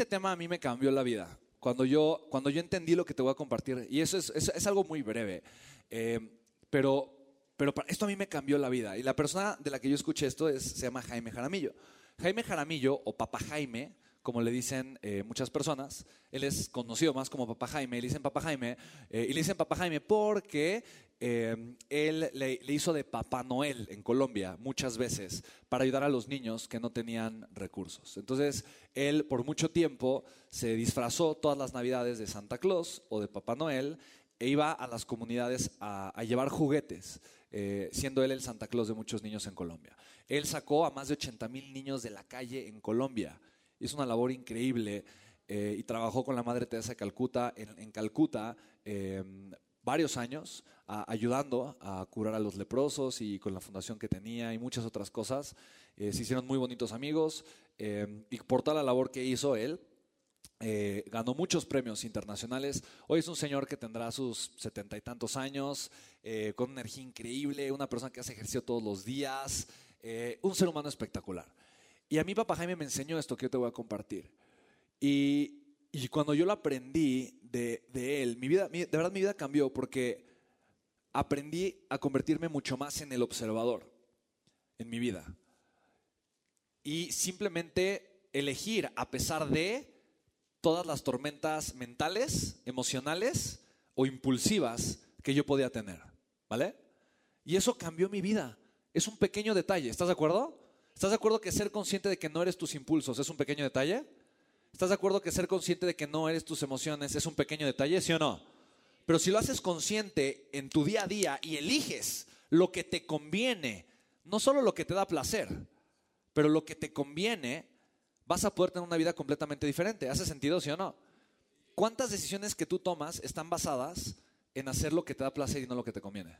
este tema a mí me cambió la vida. Cuando yo, cuando yo entendí lo que te voy a compartir, y eso es, es- algo muy breve, eh, pero, pero esto a mí me cambió la vida. Y la persona de la que yo escuché esto es, se llama Jaime Jaramillo. Jaime Jaramillo, o Papa Jaime, como le dicen eh, muchas personas, él es conocido más como Papa Jaime, le dicen Papa Jaime, eh, y le dicen Papa Jaime porque eh, él le, hizo de Papá Noel en Colombia muchas veces para ayudar a los niños que no tenían recursos. Entonces, él por mucho tiempo se disfrazó todas las navidades de Santa Claus o de Papá Noel e iba a las comunidades a, llevar juguetes, eh, siendo él el Santa Claus de muchos niños en Colombia. Él sacó a más de 80 mil niños de la calle en Colombia. Hizo una labor increíble eh, y trabajó con la Madre Teresa de Calcuta en, Calcuta varios años, ayudando a curar a los leprosos y con la fundación que tenía y muchas otras cosas. Eh, se hicieron muy bonitos amigos eh, y por toda la labor que hizo él, eh, ganó muchos premios internacionales. Hoy es un señor que tendrá sus setenta y tantos años, con energía increíble, una persona que hace ejercicio todos los días, un ser humano espectacular. Y a mí papá Jaime me enseñó esto que yo te voy a compartir. Y, y cuando yo lo aprendí de, él, mi vida, de verdad mi vida cambió porque aprendí a convertirme mucho más en el observador en mi vida. Y simplemente elegir a pesar de todas las tormentas mentales, emocionales o impulsivas que yo podía tener, ¿vale? Y eso cambió mi vida. Es un pequeño detalle, ¿estás de acuerdo? ¿Estás de acuerdo que ser consciente de que no eres tus impulsos es un pequeño detalle? ¿Estás de acuerdo que ser consciente de que no eres tus emociones es un pequeño detalle, sí o no? Pero si lo haces consciente en tu día a día y eliges lo que te conviene, no solo lo que te da placer, pero lo que te conviene, vas a poder tener una vida completamente diferente. ¿Hace sentido, sí o no? ¿Cuántas decisiones que tú tomas están basadas en hacer lo que te da placer y no lo que te conviene?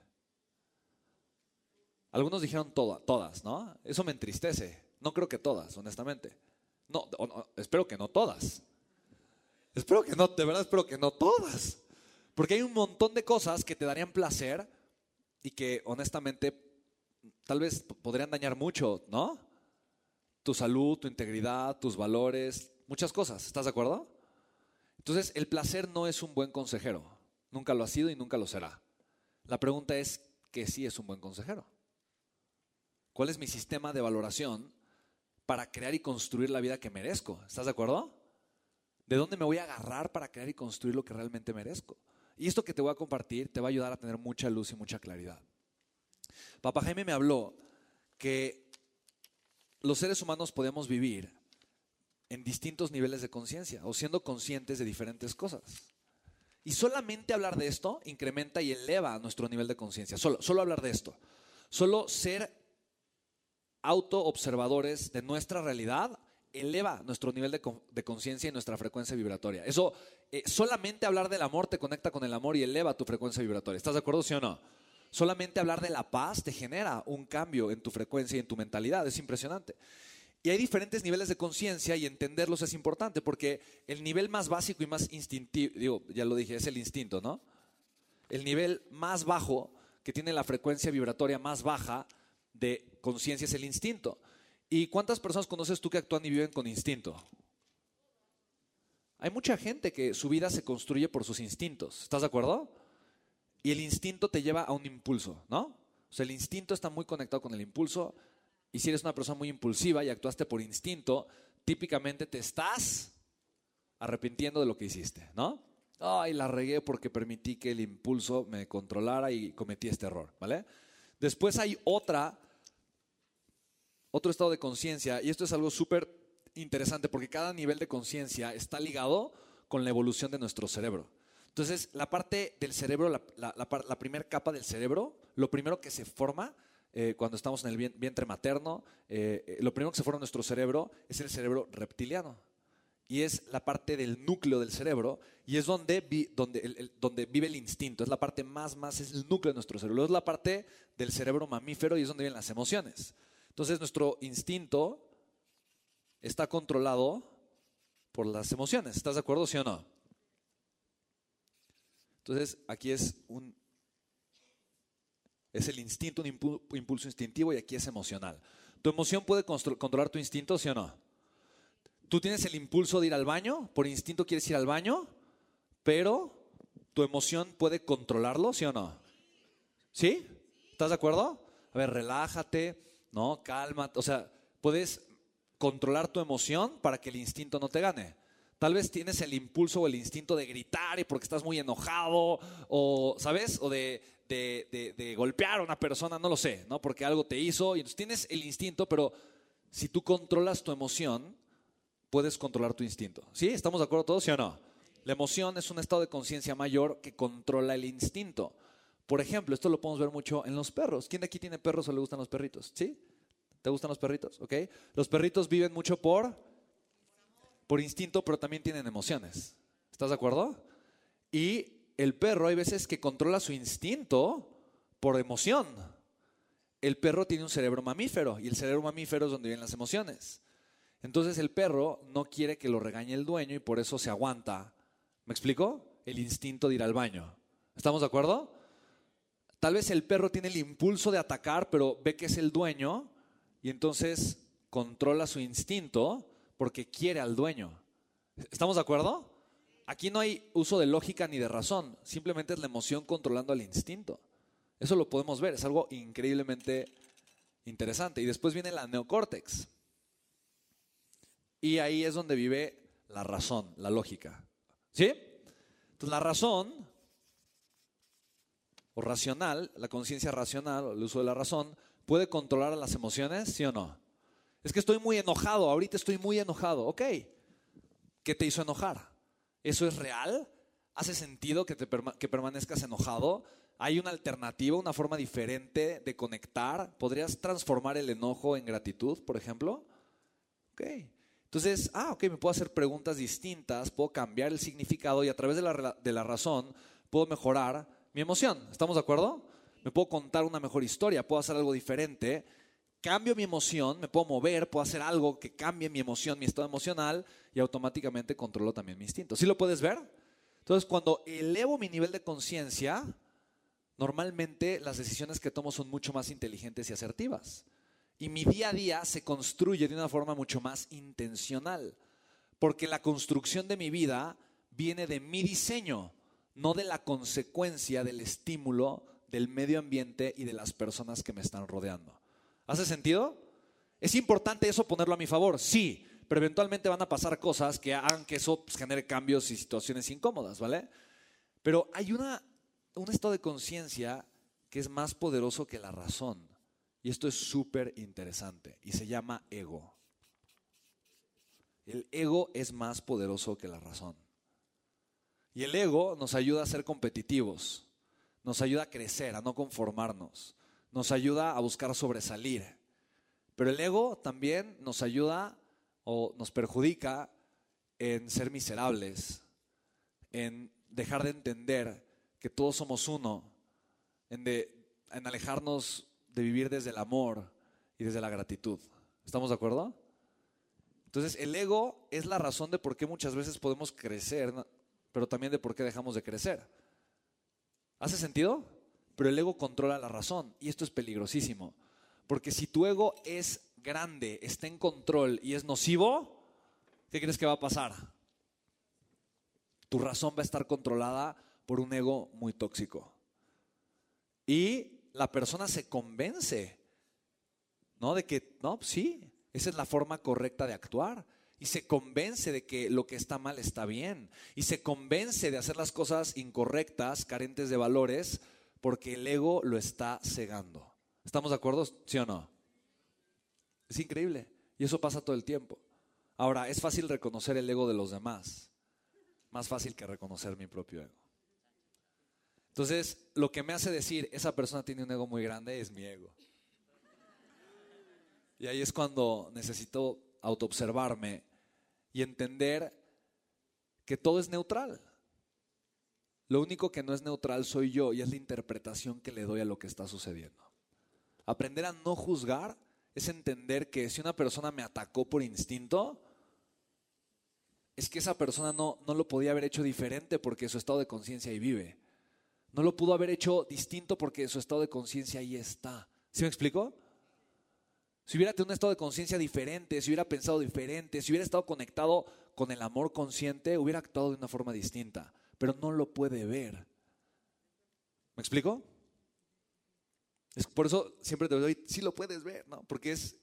Algunos dijeron toda- todas, ¿no? Eso me entristece. No creo que todas, honestamente. No, no, espero que no todas. Espero que no, de verdad espero que no todas. Porque hay un montón de cosas que te darían placer y que honestamente tal vez podrían dañar mucho, ¿no? Tu salud, tu integridad, tus valores, muchas cosas. ¿Estás de acuerdo? Entonces, el placer no es un buen consejero. Nunca lo ha sido y nunca lo será. La pregunta es que sí es un buen consejero. ¿Cuál es mi sistema de valoración para crear y construir la vida que merezco? ¿Estás de acuerdo? ¿De dónde me voy a agarrar para crear y construir lo que realmente merezco? Y esto que te voy a compartir te va a ayudar a tener mucha luz y mucha claridad. Papá Jaime me habló que los seres humanos podemos vivir en distintos niveles de conciencia o siendo conscientes de diferentes cosas. Y solamente hablar de esto incrementa y eleva nuestro nivel de conciencia. Solo, solo hablar de esto. Solo ser autoobservadores de nuestra realidad eleva nuestro nivel de, de conciencia y nuestra frecuencia vibratoria. Eso, eh, solamente hablar del amor te conecta con el amor y eleva tu frecuencia vibratoria. ¿Estás de acuerdo, sí o no? Solamente hablar de la paz te genera un cambio en tu frecuencia y en tu mentalidad. Es impresionante. Y hay diferentes niveles de conciencia y entenderlos es importante porque el nivel más básico y más instintivo, digo, ya lo dije, es el instinto, ¿no? El nivel más bajo, que tiene la frecuencia vibratoria más baja de conciencia, es el instinto. ¿Y cuántas personas conoces tú que actúan y viven con instinto? Hay mucha gente que su vida se construye por sus instintos. ¿Estás de acuerdo? Y el instinto te lleva a un impulso, ¿no? O sea, el instinto está muy conectado con el impulso. Y si eres una persona muy impulsiva y actuaste por instinto, típicamente te estás arrepintiendo de lo que hiciste, ¿no? Ay, la regué porque permití que el impulso me controlara y cometí este error, ¿vale? Después hay otra, otro estado de conciencia, y esto es algo súper interesante porque cada nivel de conciencia está ligado con la evolución de nuestro cerebro. Entonces, la parte del cerebro, la, la, la la primera capa del cerebro, lo primero que se forma eh, cuando estamos en el vien- vientre materno, eh, eh, lo primero que se forma en nuestro cerebro es el cerebro reptiliano. Y es la parte del núcleo del cerebro y es donde, donde, donde vive el instinto. Es la parte más, más, es el núcleo de nuestro cerebro. Es la parte del cerebro mamífero y es donde viven las emociones. Entonces, nuestro instinto está controlado por las emociones. ¿Estás de acuerdo, sí o no? Entonces, aquí es un es el instinto, un impu- impulso instintivo y aquí es emocional. ¿Tu emoción puede controlar tu instinto, sí o no? Tú tienes el impulso de ir al baño, por instinto quieres ir al baño, pero tu emoción puede controlarlo, ¿sí o no? ¿Sí? ¿Estás de acuerdo? A ver, relájate, ¿no? Calma, o sea, puedes controlar tu emoción para que el instinto no te gane. Tal vez tienes el impulso o el instinto de gritar y porque estás muy enojado, o, ¿sabes? O de, de, golpear a una persona, no lo sé, ¿no? Porque algo te hizo y entonces tienes el instinto, pero si tú controlas tu emoción, puedes controlar tu instinto. ¿Sí? ¿Estamos de acuerdo todos, sí o no? La emoción es un estado de conciencia mayor que controla el instinto. Por ejemplo, esto lo podemos ver mucho en los perros. ¿Quién de aquí tiene perros o le gustan los perritos? ¿Sí? ¿Te gustan los perritos? ¿Ok? Los perritos viven mucho por, por instinto, pero también tienen emociones. ¿Estás de acuerdo? Y el perro hay veces que controla su instinto por emoción. El perro tiene un cerebro mamífero y el cerebro mamífero es donde vienen las emociones. Entonces el perro no quiere que lo regañe el dueño y por eso se aguanta. ¿Me explico? El instinto de ir al baño. ¿Estamos de acuerdo? Tal vez el perro tiene el impulso de atacar, pero ve que es el dueño y entonces controla su instinto porque quiere al dueño. ¿Estamos de acuerdo? Aquí no hay uso de lógica ni de razón, simplemente es la emoción controlando al instinto. Eso lo podemos ver, es algo increíblemente interesante. Y después viene la neocórtex. Y ahí es donde vive la razón, la lógica. ¿Sí? Entonces la razón o racional, la conciencia racional, el uso de la razón, puede controlar las emociones, ¿sí o no? Es que estoy muy enojado, ahorita estoy muy enojado. Ok, ¿qué te hizo enojar? ¿Eso es real? ¿Hace sentido que, te que permanezcas enojado? ¿Hay una alternativa, una forma diferente de conectar? ¿Podrías transformar el enojo en gratitud, por ejemplo? Ok. Entonces, ah, ok, me puedo hacer preguntas distintas, puedo cambiar el significado y a través de la, de la razón puedo mejorar mi emoción. ¿Estamos de acuerdo? Me puedo contar una mejor historia, puedo hacer algo diferente cambio mi emoción, me puedo mover, puedo hacer algo que cambie mi emoción, mi estado emocional y automáticamente controlo también mi instinto. ¿Sí lo puedes ver? Entonces, cuando elevo mi nivel de conciencia, normalmente las decisiones que tomo son mucho más inteligentes y asertivas. Y mi día a día se construye de una forma mucho más intencional, porque la construcción de mi vida viene de mi diseño, no de la consecuencia del estímulo del medio ambiente y de las personas que me están rodeando. ¿Hace sentido? ¿Es importante eso ponerlo a mi favor? Sí, pero eventualmente van a pasar cosas que hagan que eso pues, genere cambios y situaciones incómodas, ¿vale? Pero hay una, un estado de conciencia que es más poderoso que la razón. Y esto es súper interesante y se llama ego. El ego es más poderoso que la razón. Y el ego nos ayuda a ser competitivos, nos ayuda a crecer, a no conformarnos, nos ayuda a buscar sobresalir. Pero el ego también nos ayuda o nos perjudica en ser miserables, en dejar de entender que todos somos uno, en, en alejarnos de vivir desde el amor y desde la gratitud. ¿Estamos de acuerdo? Entonces, el ego es la razón de por qué muchas veces podemos crecer, pero también de por qué dejamos de crecer. ¿Hace sentido? pero el ego controla la razón y esto es peligrosísimo. Porque si tu ego es grande, está en control y es nocivo, ¿qué crees que va a pasar? Tu razón va a estar controlada por un ego muy tóxico. Y la persona se convence, ¿no? De que, no, sí, esa es la forma correcta de actuar. Y se convence de que lo que está mal está bien. Y se convence de hacer las cosas incorrectas, carentes de valores, porque el ego lo está cegando. ¿Estamos de acuerdo? ¿Sí o no? Es increíble. Y eso pasa todo el tiempo. Ahora, es fácil reconocer el ego de los demás. Más fácil que reconocer mi propio ego. Entonces, lo que me hace decir, esa persona tiene un ego muy grande, es mi ego. Y ahí es cuando necesito autoobservarme y entender que todo es neutral. Lo único que no es neutral soy yo y es la interpretación que le doy a lo que está sucediendo. Aprender a no juzgar es entender que si una persona me atacó por instinto, es que esa persona no, no lo podía haber hecho diferente porque su estado de conciencia ahí vive. No lo pudo haber hecho distinto porque su estado de conciencia ahí está. ¿Sí me explico? si hubiera tenido un estado de conciencia diferente, si hubiera pensado diferente, si hubiera estado conectado con el amor consciente, hubiera actuado de una forma distinta, pero no lo puede ver. ¿Me explico? Es por eso siempre te doy, sí lo puedes ver, ¿no? Porque es,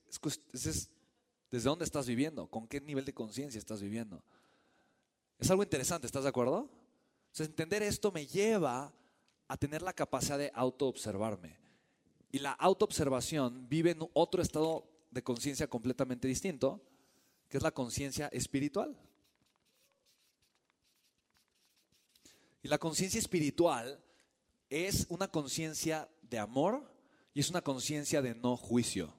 es, desde dónde estás viviendo, con qué nivel de conciencia estás viviendo. Es algo interesante, ¿estás de acuerdo? Entonces, entender esto me lleva a tener la capacidad de autoobservarme. Y la autoobservación vive en otro estado de conciencia completamente distinto, que es la conciencia espiritual. Y la conciencia espiritual es una conciencia de amor y es una conciencia de no juicio.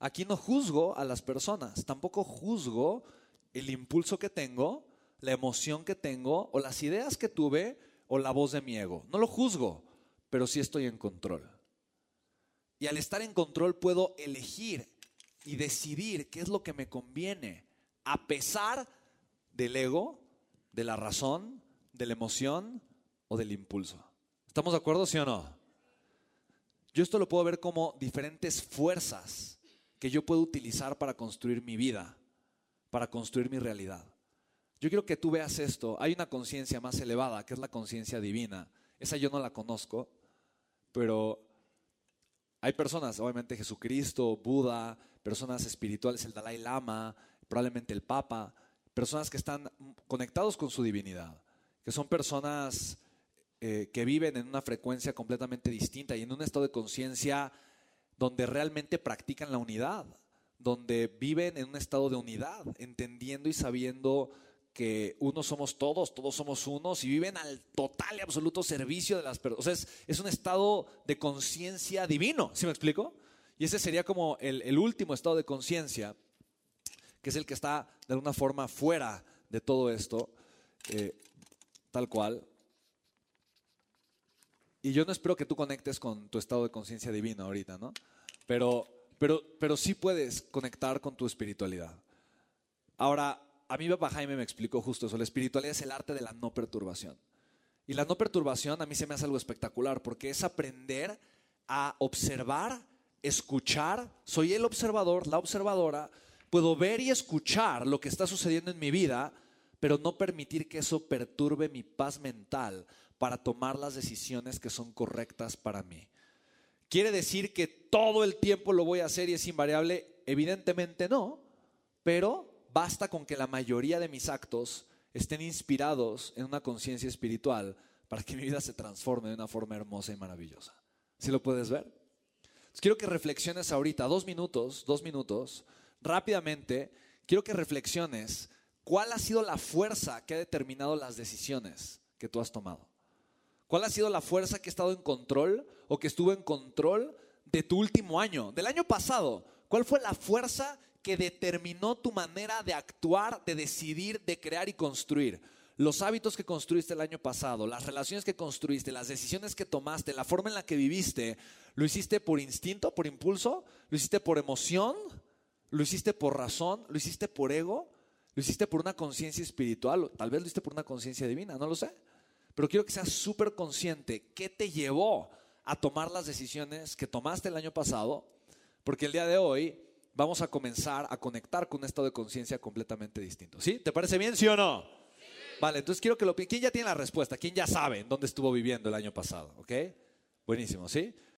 Aquí no juzgo a las personas, tampoco juzgo el impulso que tengo, la emoción que tengo o las ideas que tuve o la voz de mi ego. No lo juzgo, pero sí estoy en control. Y al estar en control puedo elegir y decidir qué es lo que me conviene, a pesar del ego, de la razón, de la emoción o del impulso. ¿Estamos de acuerdo, sí o no? Yo esto lo puedo ver como diferentes fuerzas que yo puedo utilizar para construir mi vida, para construir mi realidad. Yo quiero que tú veas esto. Hay una conciencia más elevada, que es la conciencia divina. Esa yo no la conozco, pero hay personas, obviamente Jesucristo, Buda, personas espirituales, el Dalai Lama, probablemente el Papa, personas que están conectados con su divinidad, que son personas eh, que viven en una frecuencia completamente distinta y en un estado de conciencia donde realmente practican la unidad, donde viven en un estado de unidad, entendiendo y sabiendo que unos somos todos, todos somos unos y viven al total y absoluto servicio de las personas. O sea, es, un estado de conciencia divino, ¿sí me explico? Y ese sería como el, último estado de conciencia, que es el que está de alguna forma fuera de todo esto, eh, tal cual. Y yo no espero que tú conectes con tu estado de conciencia divino ahorita, ¿no? Pero, pero, pero sí puedes conectar con tu espiritualidad. Ahora, a mí papá Jaime me explicó justo eso. La espiritualidad es el arte de la no perturbación. Y la no perturbación a mí se me hace algo espectacular porque es aprender a observar, escuchar. Soy el observador, la observadora. Puedo ver y escuchar lo que está sucediendo en mi vida, pero no permitir que eso perturbe mi paz mental para tomar las decisiones que son correctas para mí. ¿Quiere decir que todo el tiempo lo voy a hacer y es invariable? Evidentemente no, pero basta con que la mayoría de mis actos estén inspirados en una conciencia espiritual para que mi vida se transforme de una forma hermosa y maravillosa. ¿Sí lo puedes ver? quiero que reflexiones ahorita, dos minutos, dos minutos, rápidamente, quiero que reflexiones cuál ha sido la fuerza que ha determinado las decisiones que tú has tomado. ¿Cuál ha sido la fuerza que ha estado en control o que estuvo en control de tu último año, del año pasado? ¿Cuál fue la fuerza que determinó tu manera de actuar, de decidir, de crear y construir. Los hábitos que construiste el año pasado, las relaciones que construiste, las decisiones que tomaste, la forma en la que viviste, ¿lo hiciste por instinto, por impulso? ¿Lo hiciste por emoción? ¿Lo hiciste por razón? ¿Lo hiciste por ego? ¿Lo hiciste por una conciencia espiritual? Tal vez lo hiciste por una conciencia divina, no lo sé. Pero quiero que seas súper consciente qué te llevó a tomar las decisiones que tomaste el año pasado, porque el día de hoy vamos a comenzar a conectar con un estado de conciencia completamente distinto. ¿Sí? ¿Te parece bien, sí o no? Vale, entonces quiero que lo ¿Quién ya tiene la respuesta? ¿Quién ya sabe en dónde estuvo viviendo el año pasado? ¿Ok? Buenísimo, ¿sí?